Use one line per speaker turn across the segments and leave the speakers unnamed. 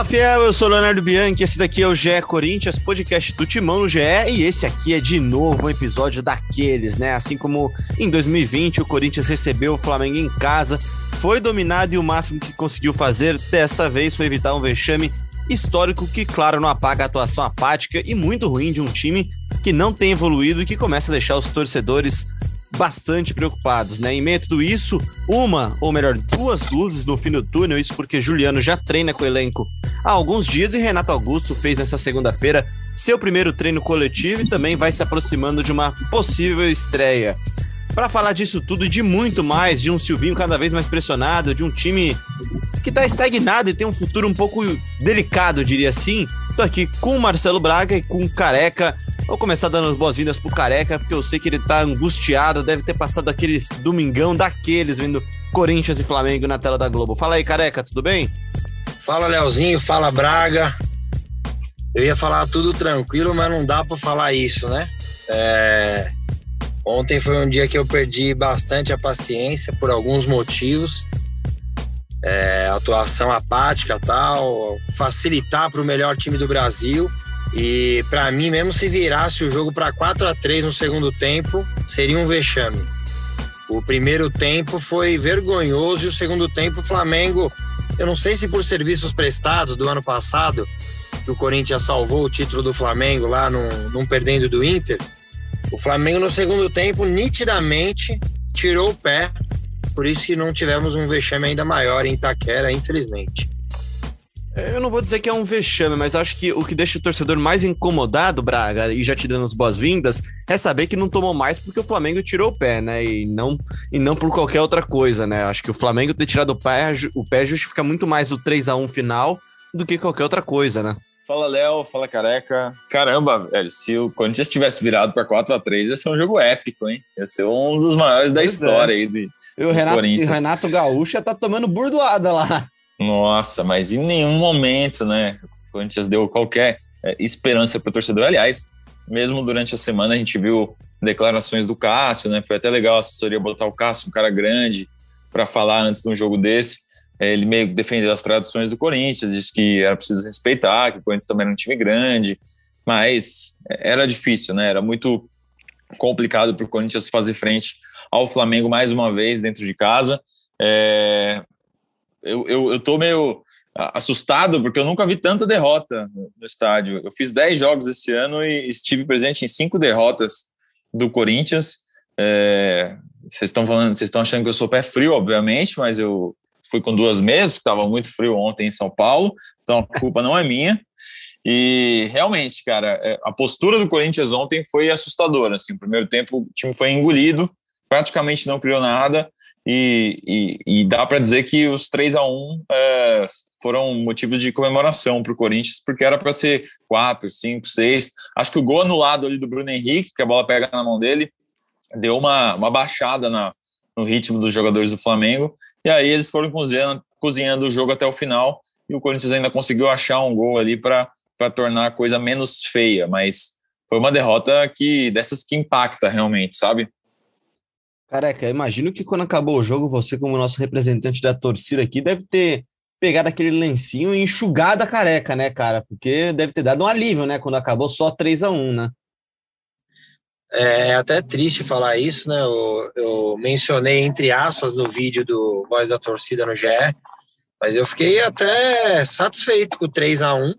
Fala fiel, eu sou Leonardo Bianchi, esse daqui é o GE Corinthians, podcast do Timão no GE, e esse aqui é de novo um episódio daqueles, né? Assim como em 2020 o Corinthians recebeu o Flamengo em casa, foi dominado e o máximo que conseguiu fazer desta vez foi evitar um vexame histórico que, claro, não apaga a atuação apática e muito ruim de um time que não tem evoluído e que começa a deixar os torcedores bastante preocupados, né? Em meio a tudo isso, uma, ou melhor, duas luzes no fim do túnel, isso porque Juliano já treina com o elenco há alguns dias e Renato Augusto fez nessa segunda-feira seu primeiro treino coletivo e também vai se aproximando de uma possível estreia. Para falar disso tudo e de muito mais, de um Silvinho cada vez mais pressionado, de um time que tá estagnado e tem um futuro um pouco delicado, diria assim, tô aqui com o Marcelo Braga e com o Careca Vou começar dando as boas-vindas pro Careca, porque eu sei que ele tá angustiado, deve ter passado aqueles domingão daqueles vendo Corinthians e Flamengo na tela da Globo. Fala aí, Careca, tudo bem?
Fala, Leozinho, fala, Braga. Eu ia falar tudo tranquilo, mas não dá para falar isso, né? É... Ontem foi um dia que eu perdi bastante a paciência por alguns motivos. É, atuação apática tal, facilitar para o melhor time do Brasil e para mim, mesmo se virasse o jogo para 4 a 3 no segundo tempo, seria um vexame. O primeiro tempo foi vergonhoso e o segundo tempo o Flamengo, eu não sei se por serviços prestados do ano passado, que o Corinthians salvou o título do Flamengo lá num perdendo do Inter, o Flamengo no segundo tempo nitidamente tirou o pé, por isso que não tivemos um vexame ainda maior em Itaquera, infelizmente.
É, eu não vou dizer que é um vexame, mas acho que o que deixa o torcedor mais incomodado, Braga, e já te dando as boas-vindas, é saber que não tomou mais porque o Flamengo tirou o pé, né? E não, e não por qualquer outra coisa, né? Acho que o Flamengo ter tirado o pé, o pé justifica muito mais o 3 a 1 final do que qualquer outra coisa, né?
Fala, Léo. Fala, Careca. Caramba, velho, se o Corinthians tivesse virado para 4 a 3 ia ser um jogo épico, hein? Ia ser um dos maiores da pois é. história é. aí de,
e o Renato, e o Renato Gaúcho tá tomando burdoada lá.
Nossa, mas em nenhum momento, né? O Corinthians deu qualquer é, esperança para o torcedor. Aliás, mesmo durante a semana a gente viu declarações do Cássio, né? Foi até legal a assessoria botar o Cássio, um cara grande, para falar antes de um jogo desse. É, ele meio que defendeu as tradições do Corinthians, disse que era preciso respeitar, que o Corinthians também era um time grande, mas era difícil, né? Era muito complicado para o Corinthians fazer frente ao Flamengo mais uma vez dentro de casa. É, eu, eu, eu tô meio assustado porque eu nunca vi tanta derrota no, estádio. Eu fiz 10 jogos esse ano e estive presente em cinco derrotas do Corinthians. É, vocês estão falando, vocês estão achando que eu sou pé frio, obviamente, mas eu fui com duas mesas, porque estava muito frio ontem em São Paulo, então a culpa não é minha. E realmente, cara, é, a postura do Corinthians ontem foi assustadora. Assim, no primeiro tempo o time foi engolido, praticamente não criou nada. E, e, e dá para dizer que os 3 a 1 é, foram motivos de comemoração para o Corinthians, porque era para ser 4, 5, 6. Acho que o gol anulado ali do Bruno Henrique, que a bola pega na mão dele, deu uma, uma baixada na, no ritmo dos jogadores do Flamengo. E aí eles foram cozinhando, cozinhando o jogo até o final. E o Corinthians ainda conseguiu achar um gol ali para tornar a coisa menos feia. Mas foi uma derrota que dessas que impacta realmente, sabe?
Careca, imagino que quando acabou o jogo, você, como nosso representante da torcida aqui, deve ter pegado aquele lencinho e enxugado a careca, né, cara? Porque deve ter dado um alívio, né, quando acabou só 3 a 1 né?
É, até triste falar isso, né? Eu, eu, mencionei entre aspas no vídeo do Voz da Torcida no GE, mas eu fiquei até satisfeito com o 3 a 1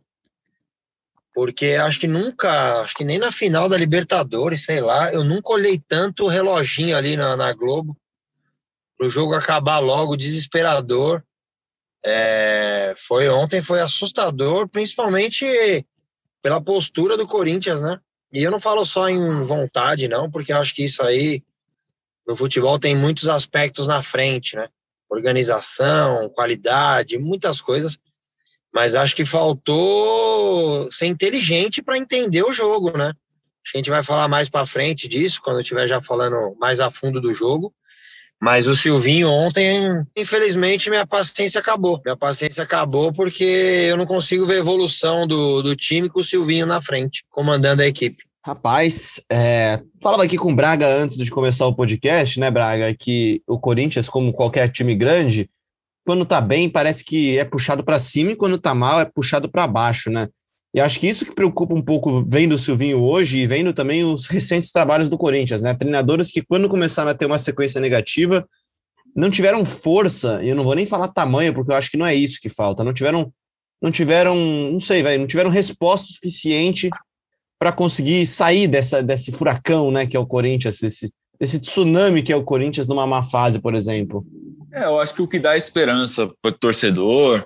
porque acho que nunca, acho que nem na final da Libertadores, sei lá, eu nunca olhei tanto reloginho ali na, na Globo para o jogo acabar logo, desesperador. É, foi ontem, foi assustador, principalmente pela postura do Corinthians, né? E eu não falo só em vontade, não, porque acho que isso aí no futebol tem muitos aspectos na frente, né? Organização, qualidade, muitas coisas mas acho que faltou ser inteligente para entender o jogo, né? Acho que a gente vai falar mais para frente disso, quando eu estiver já falando mais a fundo do jogo. Mas o Silvinho ontem, infelizmente, minha paciência acabou. Minha paciência acabou porque eu não consigo ver evolução do, do time com o Silvinho na frente, comandando a equipe.
Rapaz, é, falava aqui com o Braga antes de começar o podcast, né, Braga, que o Corinthians, como qualquer time grande, quando tá bem, parece que é puxado para cima e quando tá mal é puxado para baixo, né? E acho que isso que preocupa um pouco vendo o Silvinho hoje e vendo também os recentes trabalhos do Corinthians, né? Treinadores que quando começaram a ter uma sequência negativa, não tiveram força, e eu não vou nem falar tamanho, porque eu acho que não é isso que falta, não tiveram não tiveram, não sei, velho, não tiveram resposta suficiente para conseguir sair dessa desse furacão, né, que é o Corinthians, esse esse tsunami que é o Corinthians numa má fase, por exemplo.
É, eu acho que o que dá esperança para o torcedor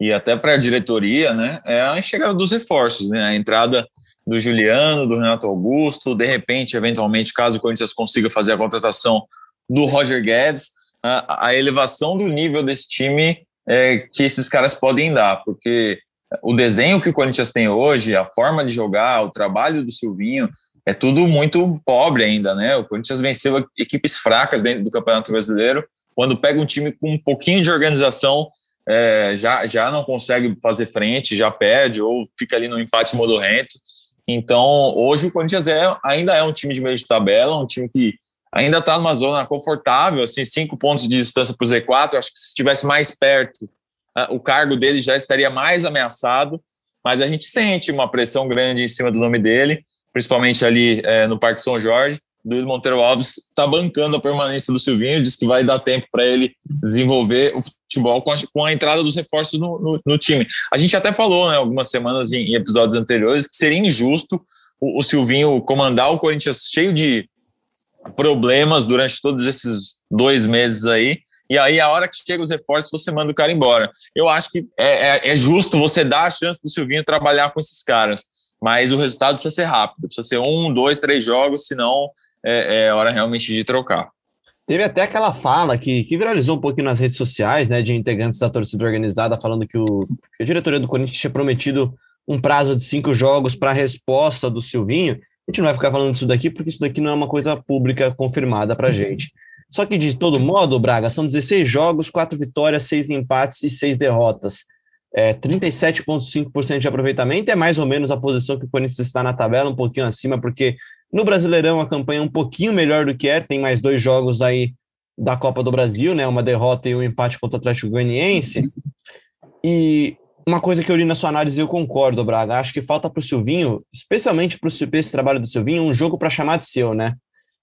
e até para a diretoria, né, é a chegada dos reforços, né, a entrada do Juliano, do Renato Augusto, de repente, eventualmente, caso o Corinthians consiga fazer a contratação do Roger Guedes, a, a elevação do nível desse time é, que esses caras podem dar, porque o desenho que o Corinthians tem hoje, a forma de jogar, o trabalho do Silvinho, é tudo muito pobre ainda, né? O Corinthians venceu equipes fracas dentro do Campeonato Brasileiro, quando pega um time com um pouquinho de organização, é, já, já não consegue fazer frente, já perde, ou fica ali no empate modorrento. Então, hoje o Corinthians é, ainda é um time de meio de tabela, um time que ainda está numa zona confortável, assim, cinco pontos de distância para o Z4. Acho que se estivesse mais perto, o cargo dele já estaria mais ameaçado, mas a gente sente uma pressão grande em cima do nome dele, principalmente ali é, no Parque São Jorge. Duílio Monteiro Alves está bancando a permanência do Silvinho, diz que vai dar tempo para ele desenvolver o futebol com a, com a entrada dos reforços no, no, no, time. A gente até falou, né, algumas semanas em, em episódios anteriores, que seria injusto o, o Silvinho comandar o Corinthians cheio de problemas durante todos esses dois meses aí. E aí, a hora que chega os reforços, você manda o cara embora. Eu acho que é, é, é justo você dar a chance do Silvinho trabalhar com esses caras. Mas o resultado precisa ser rápido. Precisa ser um, dois, três jogos, senão é, é hora realmente de trocar.
Teve até aquela fala que, que viralizou um pouquinho nas redes sociais, né, de integrantes da torcida organizada, falando que, o, que diretoria do Corinthians tinha prometido um prazo de cinco jogos para a resposta do Silvinho. A gente não vai ficar falando disso daqui, porque isso daqui não é uma coisa pública confirmada para gente. Só que, de todo modo, Braga, são 16 jogos, 4 vitórias, 6 empates e 6 derrotas. É, 37,5% de aproveitamento é mais ou menos a posição que o Corinthians está na tabela, um pouquinho acima, porque no Brasileirão a campanha é um pouquinho melhor do que é, tem mais dois jogos aí da Copa do Brasil, né? Uma derrota e um empate contra o Atlético Goianiense. E uma coisa que eu li na sua análise, eu concordo, Braga. Acho que falta para o Silvinho, especialmente para esse trabalho do Silvinho, um jogo para chamar de seu, né?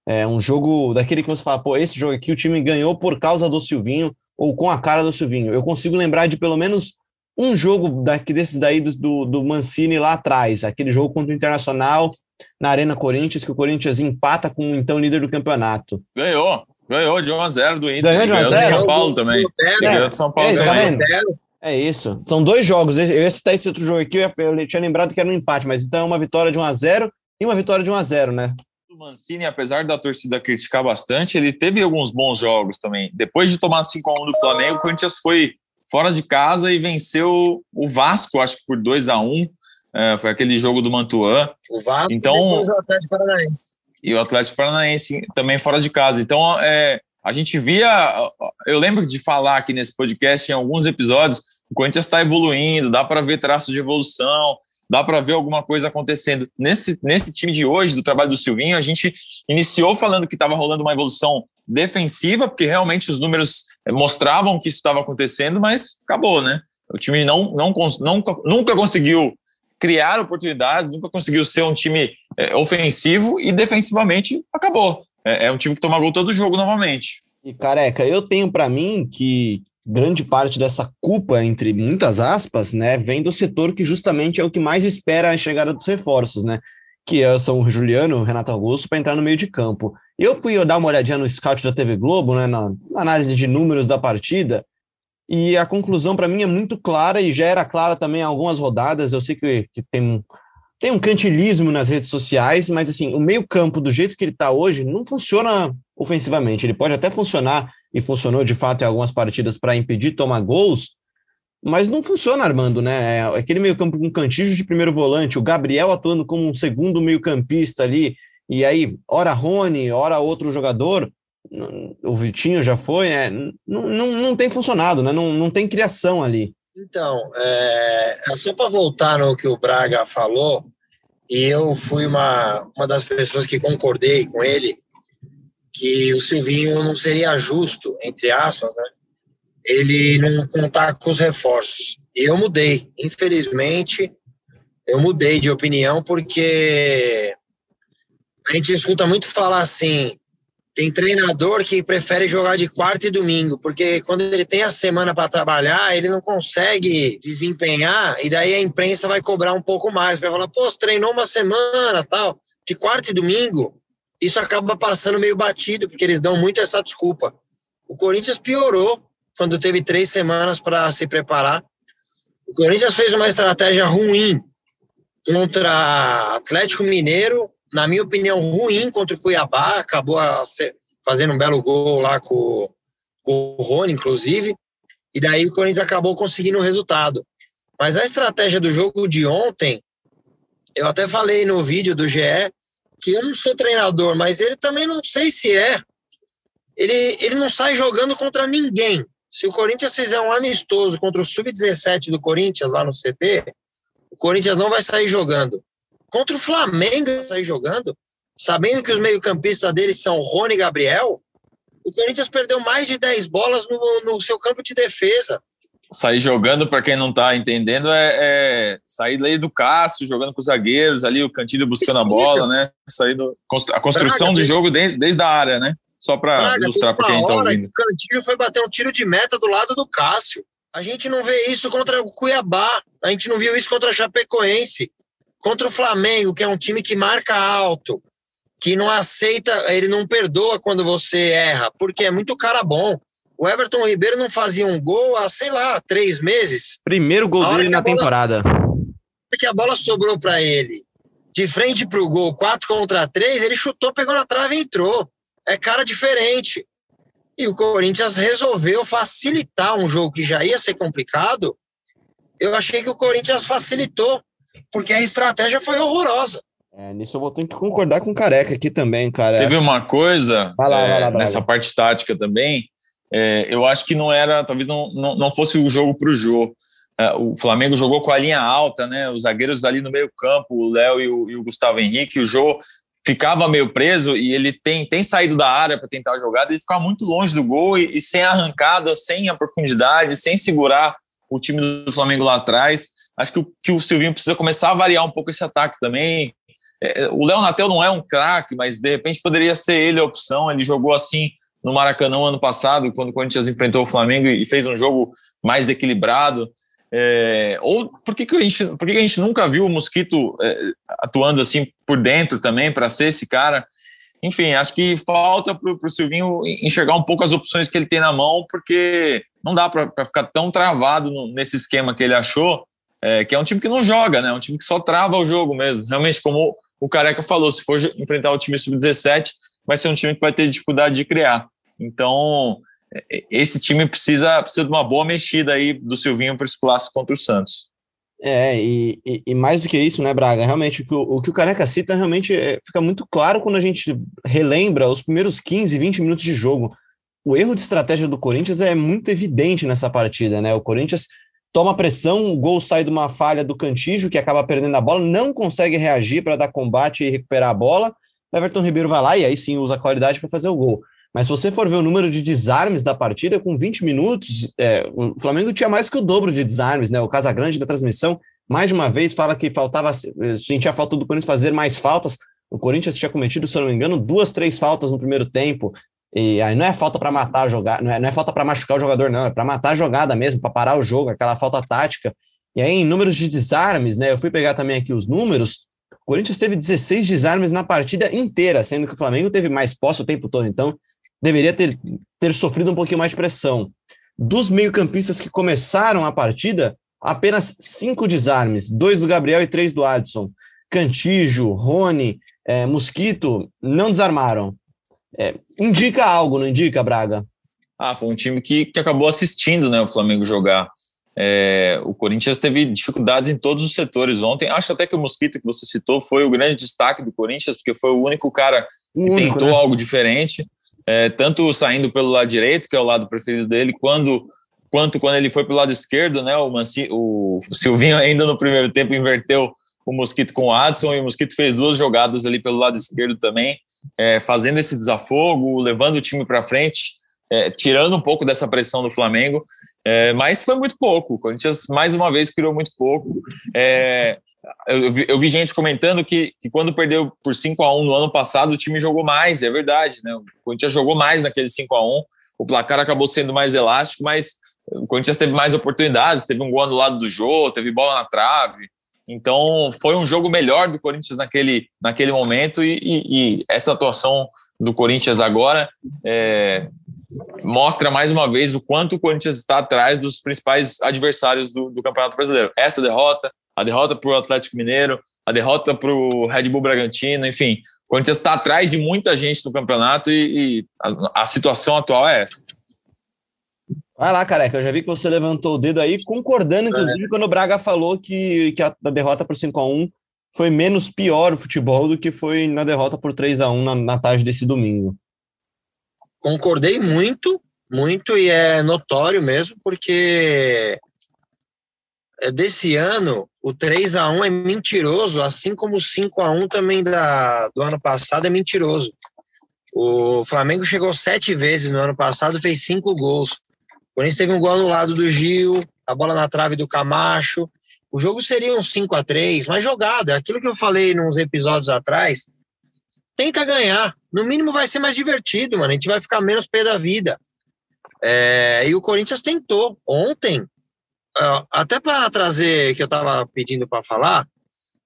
É um jogo daquele que você fala, pô, esse jogo aqui o time ganhou por causa do Silvinho ou com a cara do Silvinho. Eu consigo lembrar de pelo menos um jogo daqui, desses daí do, do, do Mancini lá atrás, aquele jogo contra o Internacional na Arena Corinthians, que o Corinthians empata com o então líder do campeonato.
Ganhou, ganhou de 1 a 0 do Inter.
Ganhou de 1 a 0
do São Paulo também. Ganhou
de São Paulo é, também. É isso. São dois jogos. Eu ia citar esse outro jogo aqui, eu tinha lembrado que era um empate, mas então é uma vitória de 1 a 0 e uma vitória de 1 a 0 né?
O Mancini, apesar da torcida criticar bastante, ele teve alguns bons jogos também. Depois de tomar 5 a 1 do Flamengo, o Corinthians foi fora de casa e venceu o Vasco, acho que por 2 a 1 é, Foi aquele jogo do Mantuan.
O Vasco
então,
e o Atlético Paranaense.
E o Atlético Paranaense também fora de casa. Então, é, a gente via. Eu lembro de falar aqui nesse podcast, em alguns episódios, o Corinthians está evoluindo, dá para ver traços de evolução, dá para ver alguma coisa acontecendo. Nesse, nesse time de hoje, do trabalho do Silvinho, a gente iniciou falando que estava rolando uma evolução defensiva, porque realmente os números eh, mostravam que isso estava acontecendo, mas acabou, né? O time não, não, não, nunca conseguiu criar oportunidades, nunca conseguiu ser um time é, ofensivo e defensivamente acabou. É, é um time que toma gol todo jogo novamente.
E careca, eu tenho para mim que grande parte dessa culpa, entre muitas aspas, né, vem do setor que justamente é o que mais espera a chegada dos reforços, né? Que é, são o Juliano o Renato Augusto para entrar no meio de campo. Eu fui dar uma olhadinha no scout da TV Globo, né, na, análise de números da partida, e a conclusão para mim é muito clara e já era clara também algumas rodadas. Eu sei que, que tem, tem um cantilismo nas redes sociais, mas assim, o meio-campo, do jeito que ele está hoje, não funciona ofensivamente. Ele pode até funcionar e funcionou de fato em algumas partidas para impedir tomar gols, mas não funciona armando, né? É aquele meio-campo com cantijo de primeiro volante, o Gabriel atuando como um segundo meio-campista ali, e aí, ora Rony, ora outro jogador, o Vitinho já foi, é, não, não, não tem funcionado, né? Não, não tem criação ali.
Então, é, é só para voltar no que o Braga falou, e eu fui uma, uma das pessoas que concordei com ele, que o Silvinho não seria justo, entre aspas, né? ele não contar com os reforços. E eu mudei, infelizmente, eu mudei de opinião porque a gente escuta muito falar assim, tem treinador que prefere jogar de quarta e domingo, porque quando ele tem a semana para trabalhar, ele não consegue desempenhar, e daí a imprensa vai cobrar um pouco mais, vai falar, pô, você treinou uma semana, tal, de quarta e domingo, isso acaba passando meio batido, porque eles dão muito essa desculpa. O Corinthians piorou quando teve três semanas para se preparar. O Corinthians fez uma estratégia ruim contra Atlético Mineiro, na minha opinião, ruim contra o Cuiabá, acabou fazendo um belo gol lá com, com o Rony, inclusive, e daí o Corinthians acabou conseguindo o resultado. Mas a estratégia do jogo de ontem, eu até falei no vídeo do GE, que eu não sou treinador, mas ele também não sei se é. Ele, ele não sai jogando contra ninguém. Se o Corinthians fizer um amistoso contra o Sub-17 do Corinthians lá no CT, o Corinthians não vai sair jogando. Contra o Flamengo sair jogando, sabendo que os meio-campistas deles são Rony e Gabriel, o Corinthians perdeu mais de 10 bolas no, no seu campo de defesa
sair jogando, para quem não está entendendo, é, é, sair ali do Cássio, jogando com os zagueiros, ali o Cantilho buscando a bola, né? Sair do, a construção Braga, do jogo desde, desde a área, né? Só para ilustrar para quem está ouvindo.
O Cantilho foi bater um tiro de meta do lado do Cássio. A gente não vê isso contra o Cuiabá, a gente não viu isso contra a Chapecoense, contra o Flamengo, que é um time que marca alto, que não aceita, ele não perdoa quando você erra, porque é muito cara bom. O Everton Ribeiro não fazia um gol há, sei lá, três meses.
Primeiro gol dele na bola, temporada.
que a bola sobrou para ele, de frente para o gol, 4 contra 3, ele chutou, pegou na trave e entrou. É cara diferente. E o Corinthians resolveu facilitar um jogo que já ia ser complicado. Eu achei que o Corinthians facilitou, porque a estratégia foi horrorosa.
É, nisso eu vou ter que concordar com o Careca aqui também, cara.
Teve uma coisa vai lá, é, vai lá, nessa parte tática também, é, eu acho que não era, talvez não, não, não fosse o jogo para o Jô. É, o Flamengo jogou com a linha alta, né? Os zagueiros ali no meio campo, o Léo e o, e o Gustavo Henrique, o Jô ficava meio preso e ele tem, tem saído da área para tentar a jogada e ficava muito longe do gol e, e, sem arrancada, sem a profundidade, sem segurar o time do Flamengo lá atrás. Acho que o, que o Silvinho precisa começar a variar um pouco esse ataque também. É, o Léo Natel não é um craque, mas de repente poderia ser ele a opção. Ele jogou assim no Maracanã ano passado, quando o Corinthians enfrentou o Flamengo e fez um jogo mais equilibrado. É, ou por que, que, a gente, por que, que a gente nunca viu o Mosquito é, atuando assim por dentro também, para ser esse cara? Enfim, acho que falta para o Silvinho enxergar um pouco as opções que ele tem na mão, porque não dá para ficar tão travado no, nesse esquema que ele achou, é, que é um time que não joga, né? É um time que só trava o jogo mesmo. Realmente, como o Careca falou, se for enfrentar o time sub-17, vai ser um time que vai ter dificuldade de criar. Então, é, esse time precisa, precisa de uma boa mexida aí do Silvinho para esse clássico contra o Santos.
É, e, e, e, mais do que isso, né, Braga? Realmente, o que o, o, que o Careca cita realmente é, fica muito claro quando a gente relembra os primeiros 15, 20 minutos de jogo. O erro de estratégia do Corinthians é muito evidente nessa partida, né? O Corinthians toma pressão, o gol sai de uma falha do Cantijo, que acaba perdendo a bola, não consegue reagir para dar combate e recuperar a bola. Everton Ribeiro vai lá e aí sim usa a qualidade para fazer o gol. Mas se você for ver o número de desarmes da partida, com 20 minutos, é, o Flamengo tinha mais que o dobro de desarmes, né? O Casagrande da transmissão, mais de uma vez, fala que faltava, sentia falta do Corinthians fazer mais faltas. O Corinthians tinha cometido, se eu não me engano, duas, três faltas no primeiro tempo. E aí não é falta para matar a jogada, não é, não é falta para machucar o jogador, não, é para matar a jogada mesmo, para parar o jogo, aquela falta tática. E aí, em números de desarmes, né? Eu fui pegar também aqui os números. O Corinthians teve 16 desarmes na partida inteira, sendo que o Flamengo teve mais posse o tempo todo. Então, deveria ter, ter sofrido um pouquinho mais de pressão. Dos meio-campistas que começaram a partida, apenas cinco desarmes, dois do Gabriel e três do Adson. Cantijo, Rony, é, Mosquito não desarmaram. É, indica algo, não indica, Braga?
Ah, foi um time que, que acabou assistindo né, o Flamengo jogar. É, o Corinthians teve dificuldades em todos os setores ontem. Acho até que o Mosquito que você citou foi o grande destaque do Corinthians, porque foi o único cara que único, tentou né? algo diferente é, tanto saindo pelo lado direito, que é o lado preferido dele, quando, quanto quando ele foi pelo lado esquerdo, né? O, Manci, o Silvinho ainda no primeiro tempo inverteu o Mosquito com o Adson e o Mosquito fez duas jogadas ali pelo lado esquerdo também, é, fazendo esse desafogo, levando o time para frente. é, tirando um pouco dessa pressão do Flamengo, é, mas foi muito pouco. O Corinthians, mais uma vez, criou muito pouco. É, eu, vi, eu, vi, gente comentando que, que, quando perdeu por 5 a 1 no ano passado, o time jogou mais, é verdade, né? O Corinthians jogou mais naquele 5 a 1 o placar acabou sendo mais elástico, mas o Corinthians teve mais oportunidades, teve um gol no lado do jogo, teve bola na trave. Então, foi um jogo melhor do Corinthians naquele, naquele momento e, e, e essa atuação do Corinthians agora é, mostra mais uma vez o quanto o Corinthians está atrás dos principais adversários do, do Campeonato Brasileiro. Essa derrota, a derrota para o Atlético Mineiro, a derrota para o Red Bull Bragantino, enfim, o Corinthians está atrás de muita gente no campeonato e, e a, a, situação atual é essa.
Vai lá, careca. Eu já vi que você levantou o dedo aí, concordando, inclusive, é. quando o Braga falou que, que a, a derrota por 5x1 foi menos pior o futebol do que foi na derrota por 3 a 1 na, na tarde desse domingo.
Concordei muito, muito, e é notório mesmo, porque é, desse ano, o 3 a 1 é mentiroso, assim como o 5 a 1 também da, do ano passado é mentiroso. O Flamengo chegou sete vezes no ano passado, fez cinco gols. Corinthians teve um gol no lado do Gil, a bola na trave do Camacho, o jogo seria um 5 a 3 mas jogada, aquilo que eu falei nos episódios atrás. Tenta ganhar. No mínimo vai ser mais divertido, mano. A gente vai ficar menos pé da vida. É, e o Corinthians tentou. Ontem, até para trazer que eu estava pedindo para falar,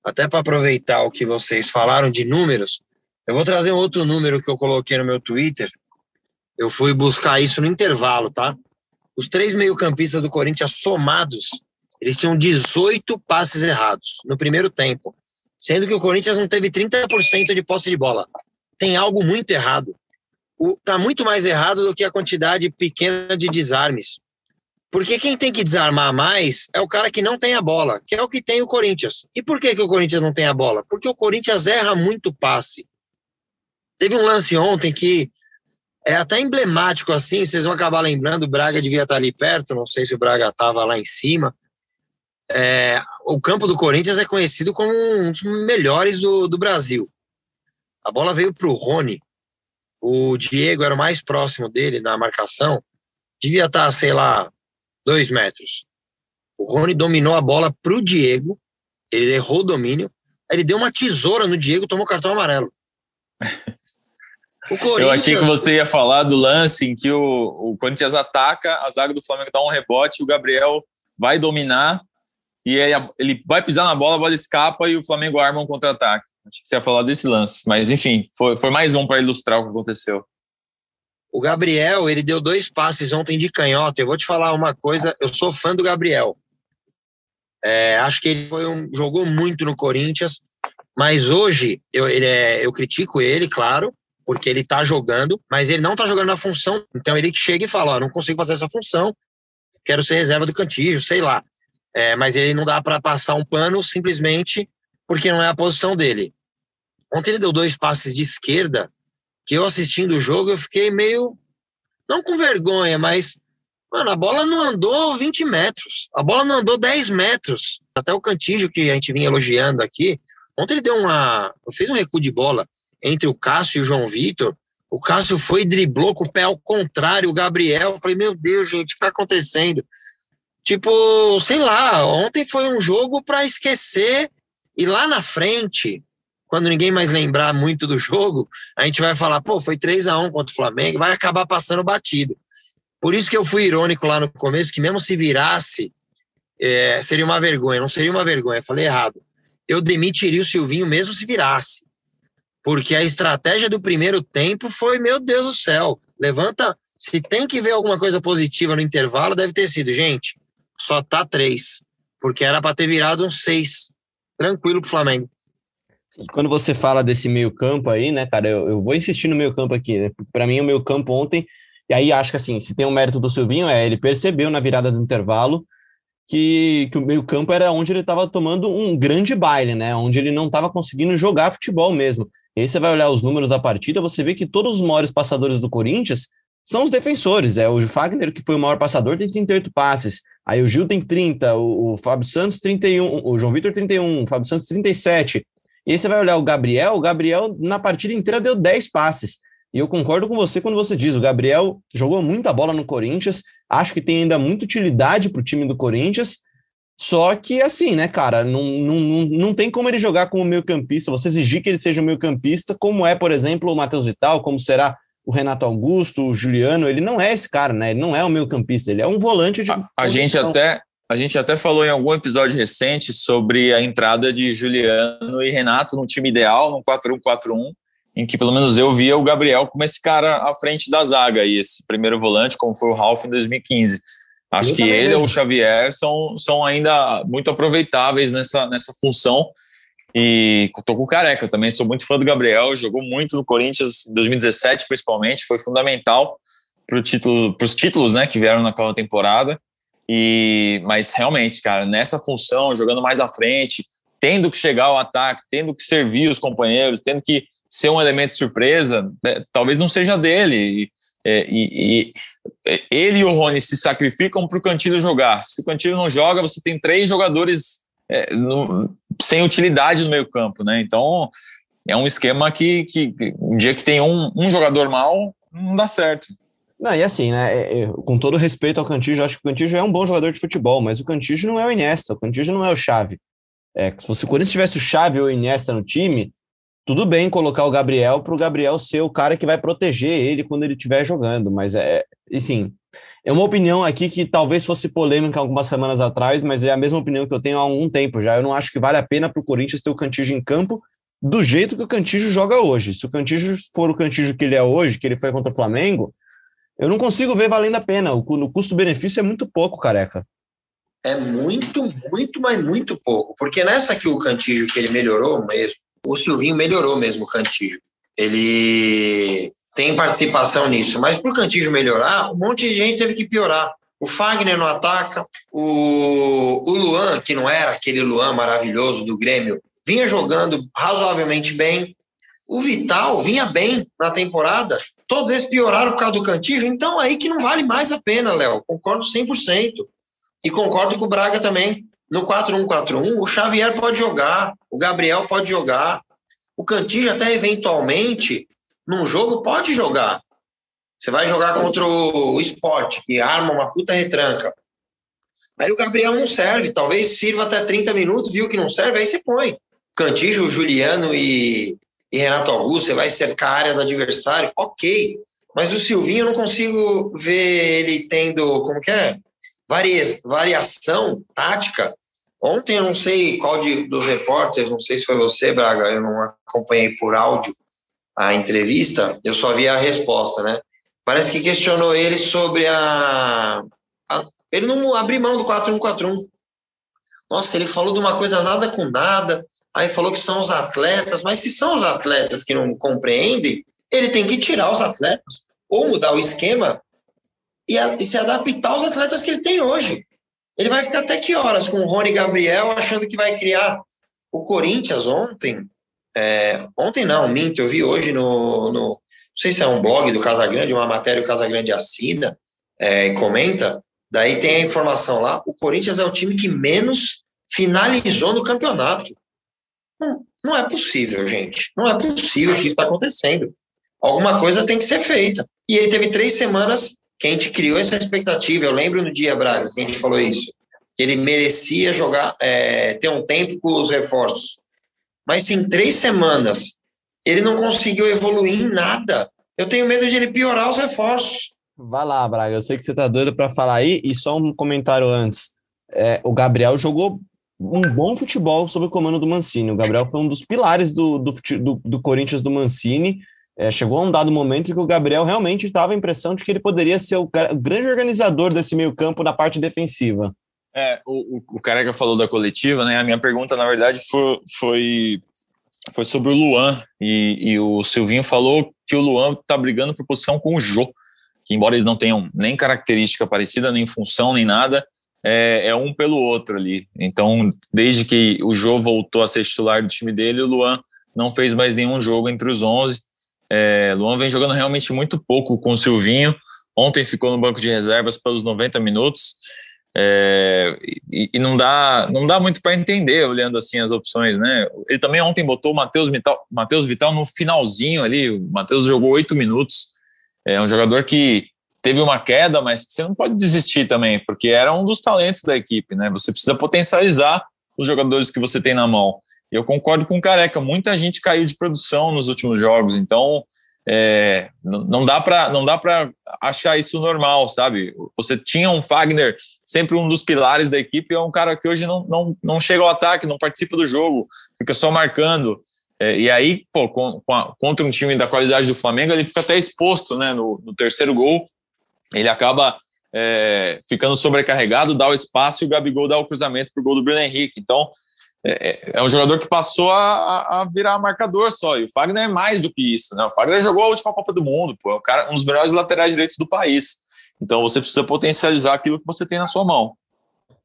até para aproveitar o que vocês falaram de números, eu vou trazer um outro número que eu coloquei no meu Twitter. Eu fui buscar isso no intervalo, tá? Os três meio-campistas do Corinthians somados eles tinham 18 passes errados no primeiro tempo, sendo que o Corinthians não teve 30% de posse de bola. Tem algo muito errado. Está muito mais errado do que a quantidade pequena de desarmes. Porque quem tem que desarmar mais é o cara que não tem a bola, que é o que tem o Corinthians. E por que, que o Corinthians não tem a bola? Porque o Corinthians erra muito passe. Teve um lance ontem que é até emblemático assim, vocês vão acabar lembrando, o Braga devia estar ali perto, não sei se o Braga estava lá em cima, é, o campo do Corinthians é conhecido como um dos melhores do, do Brasil. A bola veio para o Rony. O Diego era o mais próximo dele na marcação. Devia estar, sei lá, dois metros. O Rony dominou a bola para o Diego. Ele errou o domínio. Ele deu uma tesoura no Diego tomou cartão amarelo.
Eu achei que você ia falar do lance em que o, o Corinthians ataca, a zaga do Flamengo dá um rebote, o Gabriel vai dominar, e ele vai pisar na bola, a bola escapa e o Flamengo arma um contra-ataque. Acho que você ia falar desse lance, mas enfim, foi, foi mais um para ilustrar o que aconteceu.
O Gabriel, ele deu dois passes ontem de canhota. Eu vou te falar uma coisa, eu sou fã do Gabriel. É, acho que ele foi um, jogou muito no Corinthians, mas hoje eu, ele é, eu critico ele, claro, porque ele tá jogando, mas ele não tá jogando na função. Então ele chega e fala: Ó, não consigo fazer essa função, quero ser reserva do Cantillo, sei lá. É, mas ele não dá para passar um pano simplesmente porque não é a posição dele. Ontem ele deu dois passes de esquerda que eu assistindo o jogo eu fiquei meio não com vergonha, mas mano, a bola não andou 20 metros, a bola não andou 10 metros. Até o Cantígio que a gente vinha elogiando aqui, ontem ele deu uma, fez um recuo de bola entre o Cássio e o João Vitor. O Cássio foi e driblou com o pé ao contrário, o Gabriel. Eu falei, meu Deus, gente, o que está acontecendo? Tipo, sei lá, ontem foi um jogo para esquecer e lá na frente, quando ninguém mais lembrar muito do jogo, a gente vai falar, pô, foi 3 a 1 contra o Flamengo, vai acabar passando batido. Por isso que eu fui irônico lá no começo, que mesmo se virasse, é, seria uma vergonha, não seria uma vergonha, falei errado. Eu demitiria o Silvinho mesmo se virasse. Porque a estratégia do primeiro tempo foi, meu Deus do céu, levanta, se tem que ver alguma coisa positiva no intervalo, deve ter sido, gente, só tá três, porque era para ter virado um seis, tranquilo pro Flamengo.
Quando você fala desse meio campo aí, né, cara, eu, eu vou insistir no meio campo aqui, né? Para mim, o meio campo ontem, e aí acho que assim, se tem um mérito do Silvinho, é ele percebeu na virada do intervalo que, que o meio campo era onde ele estava tomando um grande baile, né? Onde ele não estava conseguindo jogar futebol mesmo. E aí você vai olhar os números da partida, você vê que todos os maiores passadores do Corinthians são os defensores. É o Fagner, que foi o maior passador, tem 38 passes. Aí o Gil tem 30, o, o Fábio Santos 31, o João Vitor 31, o Fábio Santos 37. E aí você vai olhar o Gabriel, o Gabriel na partida inteira deu 10 passes. E eu concordo com você quando você diz: o Gabriel jogou muita bola no Corinthians, acho que tem ainda muita utilidade para o time do Corinthians. Só que, assim, né, cara, não, não, não tem como ele jogar como meio-campista, você exigir que ele seja um meio-campista, como é, por exemplo, o Matheus Vital, como será o Renato Augusto, o Juliano, ele não é esse cara, né? Ele não é um meio-campista, ele é um volante de.
A, a gente até. A gente até falou em algum episódio recente sobre a entrada de Juliano e Renato no time ideal, no 4-1-4-1, em que pelo menos eu via o Gabriel como esse cara à frente da zaga e esse primeiro volante, como foi o Ralf em 2015. Acho eu que ele ou o Xavier são, são ainda muito aproveitáveis nessa, nessa função. E tô com Careca também, sou muito fã do Gabriel, jogou muito no Corinthians em 2017, principalmente, foi fundamental para título, os títulos né, que vieram naquela temporada. E, mas realmente, cara, nessa função, jogando mais à frente, tendo que chegar ao ataque, tendo que servir os companheiros, tendo que ser um elemento de surpresa, né, talvez não seja dele. É, e, e, ele e o Rony se sacrificam para o Cantilho jogar. Se o Cantilho não joga, você tem três jogadores é, no, sem utilidade no meio campo, né? Então é um esquema que, que um dia que tem um, um jogador mal, não dá certo.
Não, e assim, né? É, é, com todo respeito ao Cantillo, acho que o Cantillo é um bom jogador de futebol, mas o Cantillo não é o Iniesta, o Cantillo não é o Chave. É, se o Corinthians tivesse o Chave ou o Iniesta no time, tudo bem colocar o Gabriel para o Gabriel ser o cara que vai proteger ele quando ele estiver jogando, mas é, assim, é uma opinião aqui que talvez fosse polêmica algumas semanas atrás, mas é a mesma opinião que eu tenho há algum tempo já. Eu não acho que vale a pena para o Corinthians ter o Cantígio em campo do jeito que o Cantígio joga hoje. Se o Cantígio for o Cantígio que ele é hoje, que ele foi contra o Flamengo, eu não consigo ver valendo a pena. O, o custo-benefício é muito pouco, careca.
É muito, muito, mas muito pouco. Porque nessa que o Cantígio que ele melhorou mesmo, o Silvinho melhorou mesmo o Cantígio. Ele tem participação nisso, mas para o Cantígio melhorar, um monte de gente teve que piorar. O Fagner não ataca, o, o Luan, que não era aquele Luan maravilhoso do Grêmio, vinha jogando razoavelmente bem. O Vital vinha bem na temporada, todos eles pioraram por causa do Cantígio, então aí que não vale mais a pena, Léo. Concordo 100%. E concordo com o Braga também. No 4-1-4-1, o Xavier pode jogar, o Gabriel pode jogar, o Cantillo até eventualmente, num jogo, pode jogar. Você vai jogar contra o esporte, que arma uma puta retranca. Aí o Gabriel não serve, talvez sirva até 30 minutos, viu que não serve, aí você põe. Cantijo, Juliano e, e Renato Augusto, você vai cercar a área do adversário, ok. Mas o Silvinho eu não consigo ver ele tendo, como que é? Varia, variação tática Ontem eu não sei qual de, dos repórteres, não sei se foi você, Braga, eu não acompanhei por áudio a entrevista, eu só vi a resposta, né? Parece que questionou ele sobre a, a ele não abriu mão do 4-1-4-1. Nossa, ele falou de uma coisa nada com nada, aí falou que são os atletas, mas se são os atletas que não compreendem, ele tem que tirar os atletas, ou mudar o esquema e, a, e se adaptar aos atletas que ele tem hoje. Ele vai ficar até que horas com o Rony Gabriel achando que vai criar o Corinthians ontem? É, ontem não, minto, eu vi hoje no, no, Não sei se é um blog do Casagrande, uma matéria o Casagrande assina é, e comenta. Daí tem a informação lá: o Corinthians é o time que menos finalizou no campeonato. Não, é possível, gente. Não é possível que isso está acontecendo. Alguma coisa tem que ser feita. E ele teve três semanas que a gente criou essa expectativa. Eu lembro no dia, Braga, que a gente falou isso, que ele merecia jogar, é, ter um tempo com os reforços. Mas em três semanas ele não conseguiu evoluir em nada, eu tenho medo de ele piorar os reforços.
Vai lá, Braga. Eu sei que você tá doido para falar aí. E só um comentário antes. É, o Gabriel jogou um bom futebol sob o comando do Mancini. O Gabriel foi um dos pilares do, do, do, do Corinthians do Mancini. É, chegou a um dado momento em que o Gabriel realmente estava a impressão de que ele poderia ser o, o grande organizador desse meio campo na parte defensiva.
É, o, o Careca falou da coletiva, né? A minha pergunta, na verdade, foi, foi, foi sobre o Luan. E, e o Silvinho falou que o Luan está brigando por posição com o Jô, embora eles não tenham nem característica parecida, nem função, nem nada, é, é um pelo outro ali. Então, desde que o Jô voltou a ser titular do time dele, o Luan não fez mais nenhum jogo entre os 11. É, Luan vem jogando realmente muito pouco com o Silvinho. Ontem ficou no banco de reservas pelos 90 minutos. É, e, e, não dá não dá muito para entender olhando assim as opções, né? Ele também ontem botou o Matheus Vital, Mateus Vital no finalzinho ali. O Matheus jogou oito minutos. É um jogador que teve uma queda, mas você não pode desistir também, porque era um dos talentos da equipe, né? Você precisa potencializar os jogadores que você tem na mão. E eu concordo com o Careca, muita gente caiu de produção nos últimos jogos, então é, não dá para não dá para achar isso normal, sabe? Você tinha um Fagner, sempre um dos pilares da equipe, é um cara que hoje não, não, não chega ao ataque, não participa do jogo, fica só marcando. É, e aí, pô, com, com a, contra um time da qualidade do Flamengo, ele fica até exposto, né? No, no terceiro gol, ele acaba é, ficando sobrecarregado, dá o espaço e o Gabigol dá o cruzamento para o gol do Bruno Henrique. Então, é, é, é um jogador que passou a, a, virar marcador só. E o Fagner é mais do que isso, né? O Fagner jogou a última Copa do Mundo, pô, é um, cara, um dos melhores laterais direitos do país. Então você precisa potencializar aquilo que você tem na sua mão.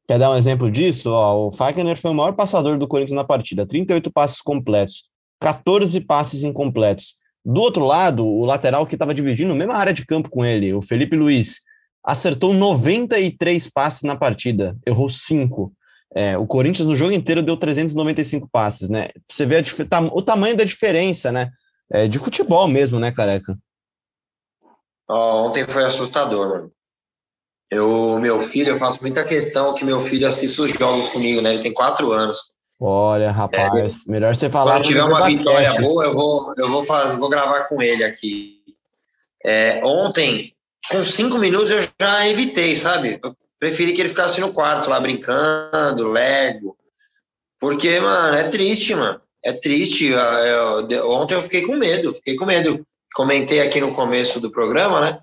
Quer dar um exemplo disso? Ó, o Fagner foi o maior passador do Corinthians na partida, 38 passes completos, 14 passes incompletos. Do outro lado, o lateral que estava dividindo a mesma área de campo com ele, o Felipe Luiz, acertou 93 passes na partida, errou 5. É, o Corinthians no jogo inteiro deu 395 passes, né? Você vê a, o tamanho da diferença, né? É, de futebol mesmo, né, careca?
Oh, ontem foi assustador, mano. Eu, meu filho, eu faço muita questão que meu filho assista os jogos comigo, né? Ele tem quatro anos.
Olha, rapaz, é, melhor você falar.
Quando tiver uma basquete. vitória boa, eu vou, eu vou fazer, vou gravar com ele aqui. É, ontem, com cinco minutos, eu já evitei, sabe? Eu preferi que ele ficasse no quarto lá brincando, Lego. Porque, mano, é triste, mano. É triste. Eu, eu, ontem eu fiquei com medo, fiquei com medo. Comentei aqui no começo do programa, né?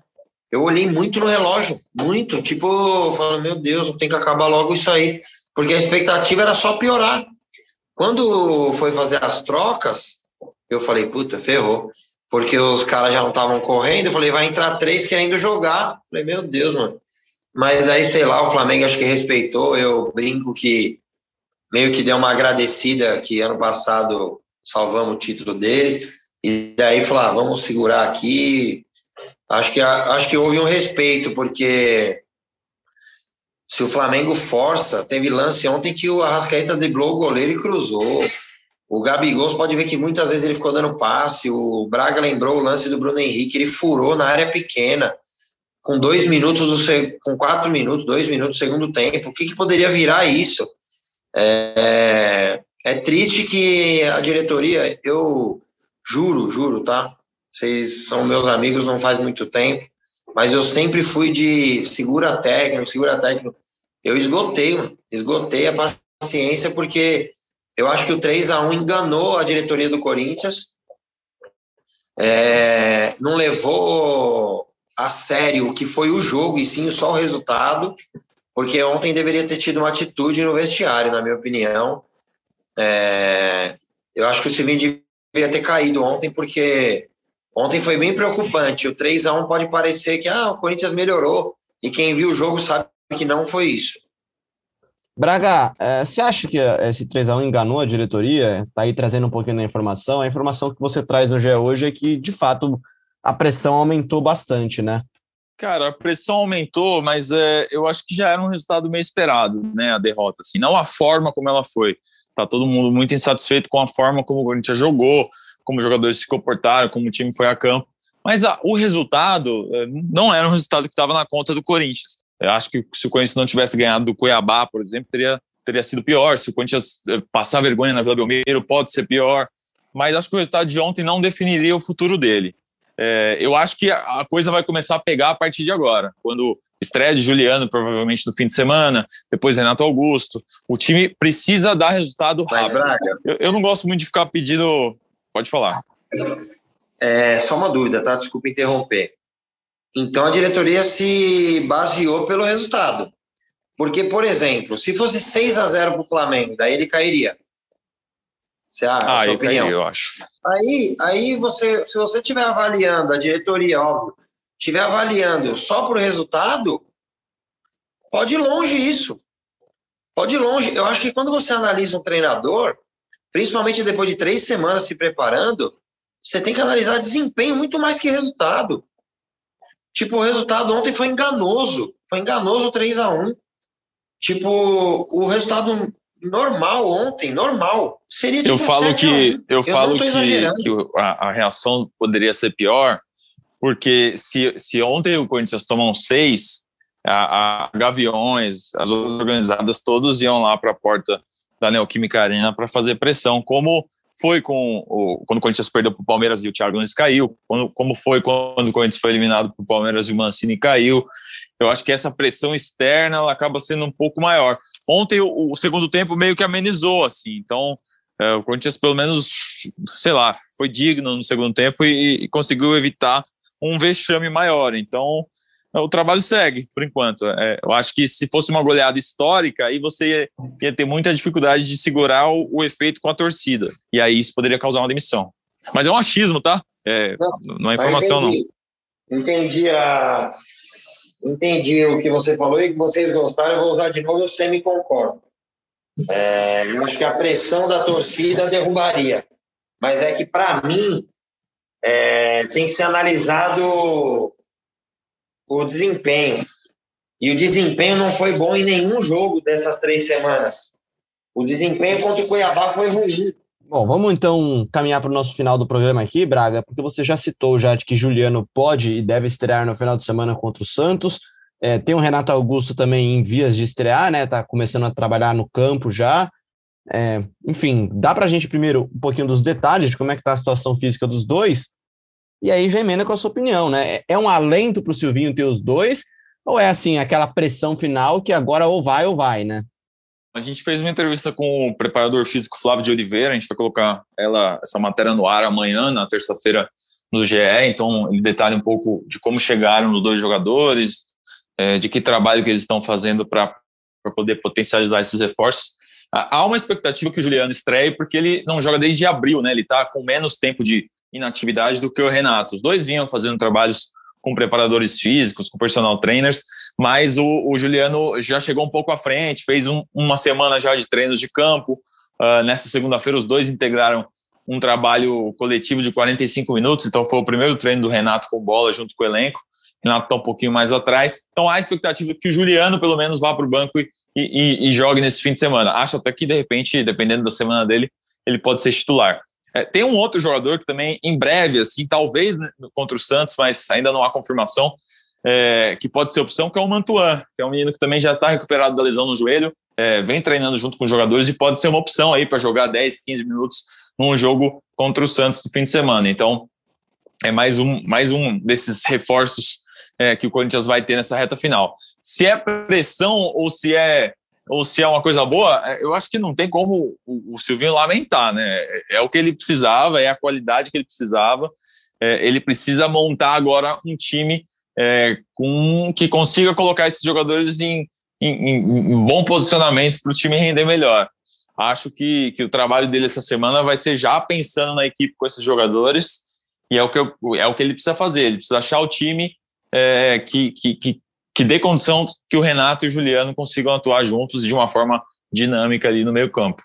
Eu olhei muito no relógio, muito. Tipo, falando, meu Deus, tem que acabar logo isso aí. Porque a expectativa era só piorar. Quando foi fazer as trocas, eu falei, puta, ferrou. Porque os caras já não estavam correndo. Eu falei, vai entrar três querendo jogar. Eu falei, meu Deus, mano. Mas aí, sei lá, o Flamengo acho que respeitou. Eu brinco que meio que deu uma agradecida que ano passado salvamos o título deles. E daí falar, ah, vamos segurar aqui. Acho que, acho que houve um respeito, porque se o Flamengo força, teve lance ontem que o Arrascaeta driblou o goleiro e cruzou. O Gabigol, pode ver que muitas vezes ele ficou dando passe. O Braga lembrou o lance do Bruno Henrique, ele furou na área pequena com dois minutos, do, com quatro minutos, dois minutos do segundo tempo. O que, que poderia virar isso? É, é triste que a diretoria, eu juro, juro, tá? Vocês são meus amigos não faz muito tempo, mas eu sempre fui de segura técnico, segura técnico. Eu esgotei, esgotei a paciência porque eu acho que o 3 a 1 enganou a diretoria do Corinthians. É, não levou a sério o que foi o jogo e sim só o resultado, porque ontem deveria ter tido uma atitude no vestiário, na minha opinião. É, eu acho que o Silvinho devia ter caído ontem, porque ontem foi bem preocupante. O 3 a 1 pode parecer que ah, o Corinthians melhorou, e quem viu o jogo sabe que não foi isso.
Braga, é, você acha que esse 3x1 enganou a diretoria? Está aí trazendo um pouquinho da informação. A informação que você traz no GE hoje é que, de fato, a pressão aumentou bastante, né?
Cara, a pressão aumentou, mas é, eu acho que já era um resultado meio esperado, né? A derrota, assim, não a forma como ela foi. Tá todo mundo muito insatisfeito com a forma como o Corinthians jogou, como os jogadores se comportaram, como o time foi a campo. Mas a, o resultado é, não era um resultado que estava na conta do Corinthians. Eu acho que se o Corinthians não tivesse ganhado do Cuiabá, por exemplo, teria, teria sido pior. Se o Corinthians é, passar vergonha na Vila Belmiro, pode ser pior. Mas acho que o resultado de ontem não definiria o futuro dele. É, eu acho que a coisa vai começar a pegar a partir de agora, quando estreia de Juliano, provavelmente no fim de semana, depois Renato Augusto. O time precisa dar resultado rápido. Eu, eu, não gosto muito de ficar pedindo. Pode falar.
É, só uma dúvida, tá? Desculpa interromper. Então a diretoria se baseou pelo resultado. Porque, por exemplo, se fosse 6 a 0 para o Flamengo, daí ele cairia.
Você acha? Ah, sua opinião? eu acho.
Aí, aí você, se você estiver avaliando, a diretoria, óbvio, estiver avaliando só por resultado, pode ir longe isso. Pode ir longe. Eu acho que quando você analisa um treinador, principalmente depois de três semanas se preparando, você tem que analisar desempenho muito mais que resultado. Tipo, o resultado ontem foi enganoso. Foi enganoso 3 a 1 Tipo, o resultado normal ontem, normal, seria tipo
eu falo que eu, eu falo que, que a, a, reação poderia ser pior, porque se, se ontem o Corinthians tomou seis, a, a Gaviões, as outras organizadas, todos iam lá para a porta da Neoquímica Arena para fazer pressão, como foi com o, quando o Corinthians perdeu para o Palmeiras e o Thiago Nunes caiu, quando, como foi quando o Corinthians foi eliminado para o Palmeiras e o Mancini caiu. Eu acho que essa pressão externa ela acaba sendo um pouco maior. Ontem o, o segundo tempo meio que amenizou, assim, então é, o Corinthians pelo menos, sei lá, foi digno no segundo tempo e, e conseguiu evitar um vexame maior. Então o trabalho segue, por enquanto. É, eu acho que se fosse uma goleada histórica, aí você ia, ia ter muita dificuldade de segurar o, o, efeito com a torcida. E aí isso poderia causar uma demissão. Mas é um achismo, tá? É, não, não é informação,
entendi, não. Entendi a, entendi o que você falou e que vocês gostaram, eu vou usar de novo, eu semi concordo. É, eu acho que a pressão da torcida derrubaria. Mas é que, para mim, é, tem que ser analisado o desempenho. E o desempenho não foi bom em nenhum jogo dessas três semanas. O desempenho contra o Cuiabá foi ruim.
Bom, vamos então caminhar para o nosso final do programa aqui, Braga, porque você já citou já de que Juliano pode e deve estrear no final de semana contra o Santos. É, tem o Renato Augusto também em vias de estrear, né? Tá começando a trabalhar no campo já. É, enfim, dá para a gente primeiro um pouquinho dos detalhes de como é que está a situação física dos dois, e aí já emenda com a sua opinião, né? É, é um alento para o Silvinho ter os dois, ou é assim, aquela pressão final que agora ou vai ou vai, né?
A gente fez uma entrevista com o preparador físico Flávio de Oliveira, a gente vai colocar ela, essa matéria no ar amanhã, na terça-feira, no GE, então ele detalha um pouco de como chegaram os dois jogadores, é, de que trabalho que eles estão fazendo para poder potencializar esses reforços. Há uma expectativa que o Juliano estreie, porque ele não joga desde abril, né? Ele está com menos tempo de inatividade do que o Renato. Os dois vinham fazendo trabalhos com preparadores físicos, com personal trainers, mas o, o Juliano já chegou um pouco à frente, fez um, uma semana já de treinos de campo. Uh, nessa segunda-feira, os dois integraram um trabalho coletivo de 45 minutos, então foi o primeiro treino do Renato com bola junto com o elenco. O Renato está um pouquinho mais atrás, então há a expectativa que o Juliano, pelo menos, vá para o banco e, e, e jogue nesse fim de semana. Acho até que, de repente, dependendo da semana dele, ele pode ser titular. É, tem um outro jogador que também, em breve, assim, talvez né, contra o Santos, mas ainda não há confirmação, é, que pode ser opção, que é o Mantuan, que é um menino que também já está recuperado da lesão no joelho, é, vem treinando junto com os jogadores e pode ser uma opção aí para jogar 10, 15 minutos num jogo contra o Santos no fim de semana. Então, é mais um, mais um desses reforços é, que o Corinthians vai ter nessa reta final. Se é pressão ou se é ou se é uma coisa boa, é, eu acho que não tem como o, Silvinho lamentar, né? É, é o que ele precisava, é a qualidade que ele precisava. É, ele precisa montar agora um time é, com que consiga colocar esses jogadores em, em, em bom posicionamento para o time render melhor. Acho que, que o trabalho dele essa semana vai ser já pensando na equipe com esses jogadores, e é o que, eu, é o que ele precisa fazer. Ele precisa achar o time é, que, que, que que dê condição que o Renato e o Juliano consigam atuar juntos de uma forma dinâmica ali no meio campo.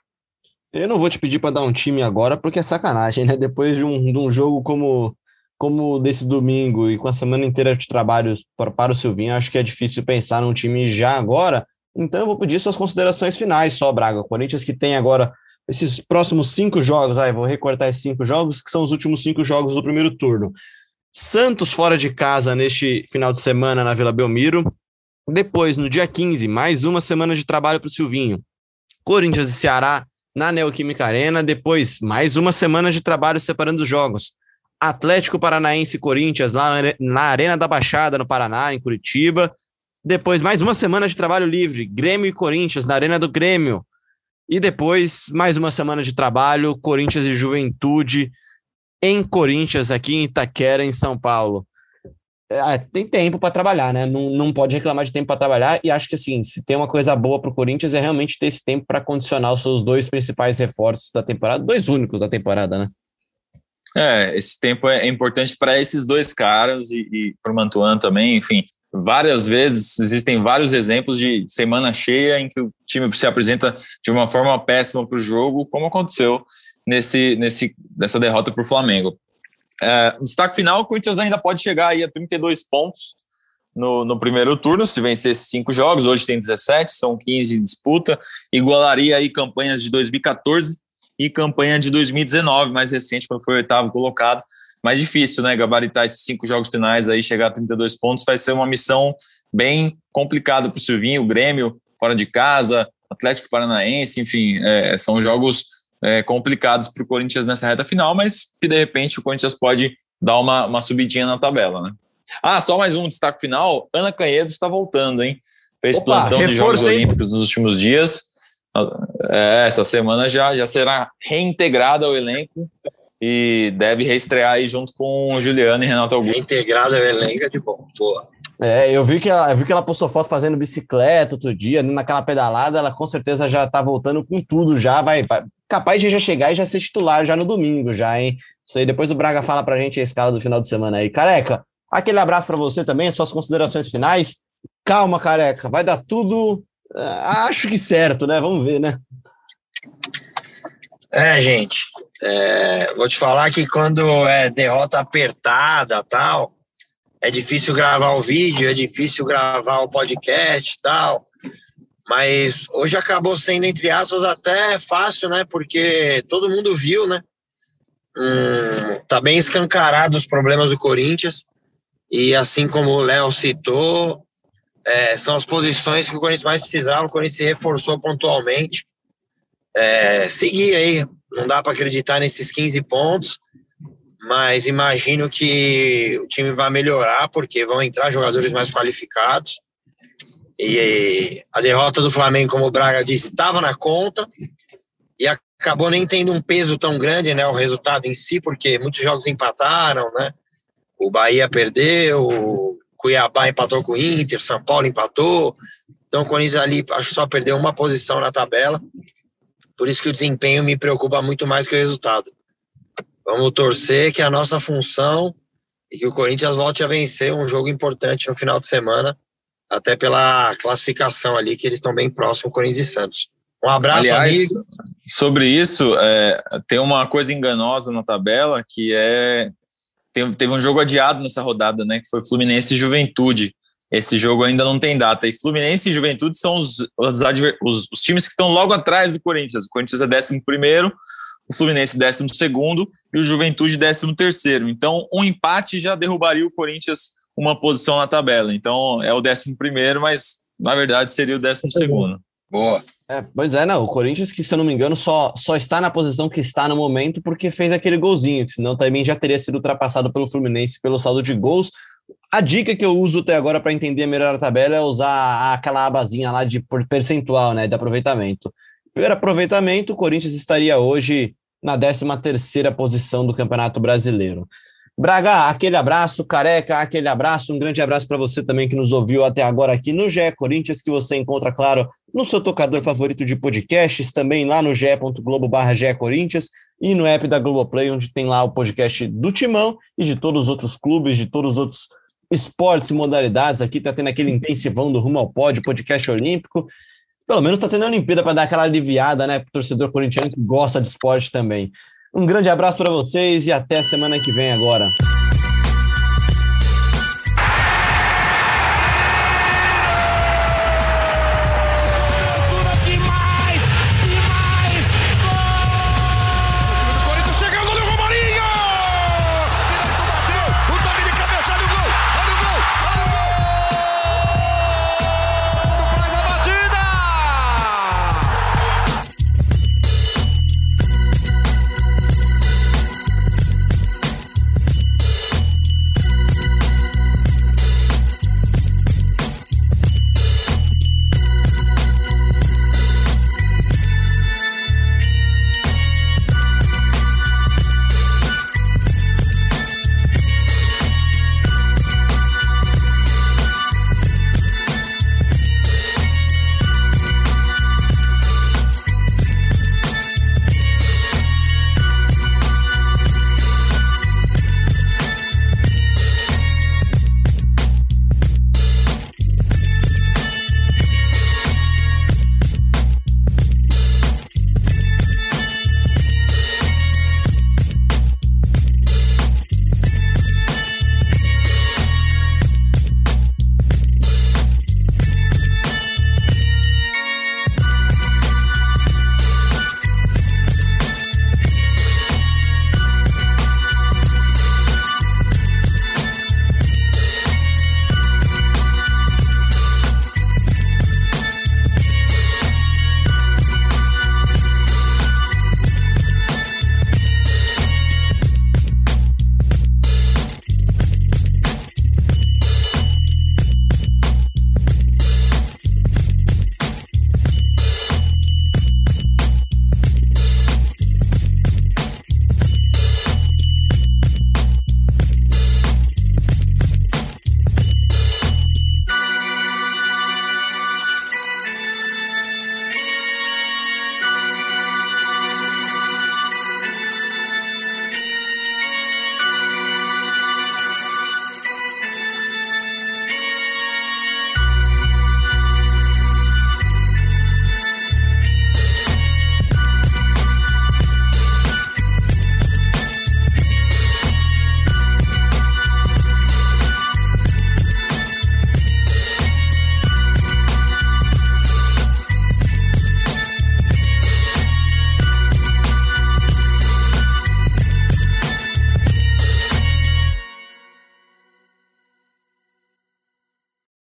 Eu não vou te pedir para dar um time agora, porque é sacanagem, né? Depois de um, de um jogo como como desse domingo e com a semana inteira de trabalho para, para o Silvinho, acho que é difícil pensar num time já agora. Então eu vou pedir suas considerações finais só, Braga. O Corinthians que tem agora esses próximos cinco jogos, aí vou recortar esses cinco jogos, que são os últimos cinco jogos do primeiro turno. Santos fora de casa neste final de semana na Vila Belmiro. Depois, no dia 15, mais uma semana de trabalho para o Silvinho. Corinthians e Ceará na Neoquímica Arena. Depois, mais uma semana de trabalho separando os jogos. Atlético Paranaense e Corinthians lá na Arena da Baixada, no Paraná, em Curitiba. Depois, mais uma semana de trabalho livre. Grêmio e Corinthians na Arena do Grêmio. E depois, mais uma semana de trabalho. Corinthians e Juventude em Corinthians, aqui em Itaquera, em São Paulo. É, tem tempo para trabalhar, né? Não, não pode reclamar de tempo para trabalhar. E acho que, assim, se tem uma coisa boa para o Corinthians é realmente ter esse tempo para condicionar os seus dois principais reforços da temporada, dois únicos da temporada, né?
É, esse tempo é importante para esses dois caras e, e para o Mantuan também. Enfim, várias vezes existem vários exemplos de semana cheia em que o time se apresenta de uma forma péssima para o jogo, como aconteceu nesse, nesse, nessa derrota para o Flamengo. É, destaque final, o Corinthians ainda pode chegar aí a 32 pontos no, no primeiro turno, se vencesse cinco jogos, hoje tem 17, são 15 em disputa, igualaria aí campanhas de 2014 e campanha de 2019, mais recente, quando foi oitavo colocado. Mais difícil, né? Gabaritar esses cinco jogos finais aí, chegar a 32 pontos, vai ser uma missão bem complicada para o Silvinho, o Grêmio fora de casa, Atlético Paranaense, enfim, é, são jogos é, complicados para o Corinthians nessa reta final, mas que de repente o Corinthians pode dar uma, uma subidinha na tabela, né? Ah, só mais um destaque final: Ana Canhedo está voltando, hein? Fez Opa, plantão de Jogos hein? Olímpicos nos últimos dias. É, essa semana já, já será reintegrada ao elenco e deve reestrear aí junto com Juliano e Renato Augusto.
Reintegrada ao elenco é de bom. Boa.
É, eu vi que ela, eu vi que ela postou foto fazendo bicicleta outro dia, naquela pedalada, ela com certeza já tá voltando com tudo, já vai, vai capaz de já chegar e já ser titular já no domingo, já, hein? Isso aí, depois o Braga fala pra gente a escala do final de semana aí. Careca, aquele abraço para você também, suas considerações finais. Calma, careca, vai dar tudo, é, acho que certo, né? Vamos ver, né?
É, gente, é, vou te falar que quando é derrota apertada tal, é difícil gravar o vídeo, é difícil gravar o podcast tal. Mas hoje acabou sendo, entre aspas, até fácil, né? Porque todo mundo viu, né? Hum, tá bem escancarado os problemas do Corinthians. E assim como o Léo citou, é, são as posições que o Corinthians mais precisava. O Corinthians se reforçou pontualmente. É, seguir aí, não dá para acreditar nesses 15 pontos mas imagino que o time vai melhorar porque vão entrar jogadores mais qualificados. E a derrota do Flamengo, como o Braga disse, estava na conta e acabou nem tendo um peso tão grande, né, o resultado em si, porque muitos jogos empataram, né? O Bahia perdeu, o Cuiabá empatou com o Inter, São Paulo empatou. Então o Corinthians ali acho só perdeu uma posição na tabela. Por isso que o desempenho me preocupa muito mais que o resultado. Vamos torcer que a nossa função e que o Corinthians volte a vencer um jogo importante no final de semana, até pela classificação ali, que eles estão bem próximos, Corinthians e Santos. Um abraço, Aliás, amigo.
Sobre isso, é, tem uma coisa enganosa na tabela, que é. Teve um jogo adiado nessa rodada, né? Que foi Fluminense e Juventude. Esse jogo ainda não tem data. E Fluminense e Juventude são os, os, os, os times que estão logo atrás do Corinthians. O Corinthians é 11 primeiro, o Fluminense 12 e o Juventude 13. Então, um empate já derrubaria o Corinthians uma posição na tabela. Então, é o 11, mas na verdade seria o 12.
Boa.
É, pois é, não. O Corinthians, que se eu não me engano, só, só está na posição que está no momento porque fez aquele golzinho, que senão também já teria sido ultrapassado pelo Fluminense pelo saldo de gols. A dica que eu uso até agora para entender melhor a tabela é usar aquela abazinha lá de percentual, né, de aproveitamento. Pelo aproveitamento, o Corinthians estaria hoje na 13 terceira posição do Campeonato Brasileiro. Braga, aquele abraço, careca, aquele abraço, um grande abraço para você também que nos ouviu até agora aqui no GE Corinthians, que você encontra, claro, no seu tocador favorito de podcasts, também lá no ge.globo barra Corinthians e no app da Globoplay, onde tem lá o podcast do Timão e de todos os outros clubes, de todos os outros esportes e modalidades. Aqui tá tendo aquele intensivão do Rumo ao Pod, podcast olímpico pelo menos está tendo a Olimpíada para dar aquela aliviada, né, para o torcedor corintiano que gosta de esporte também. Um grande abraço para vocês e até semana que vem agora.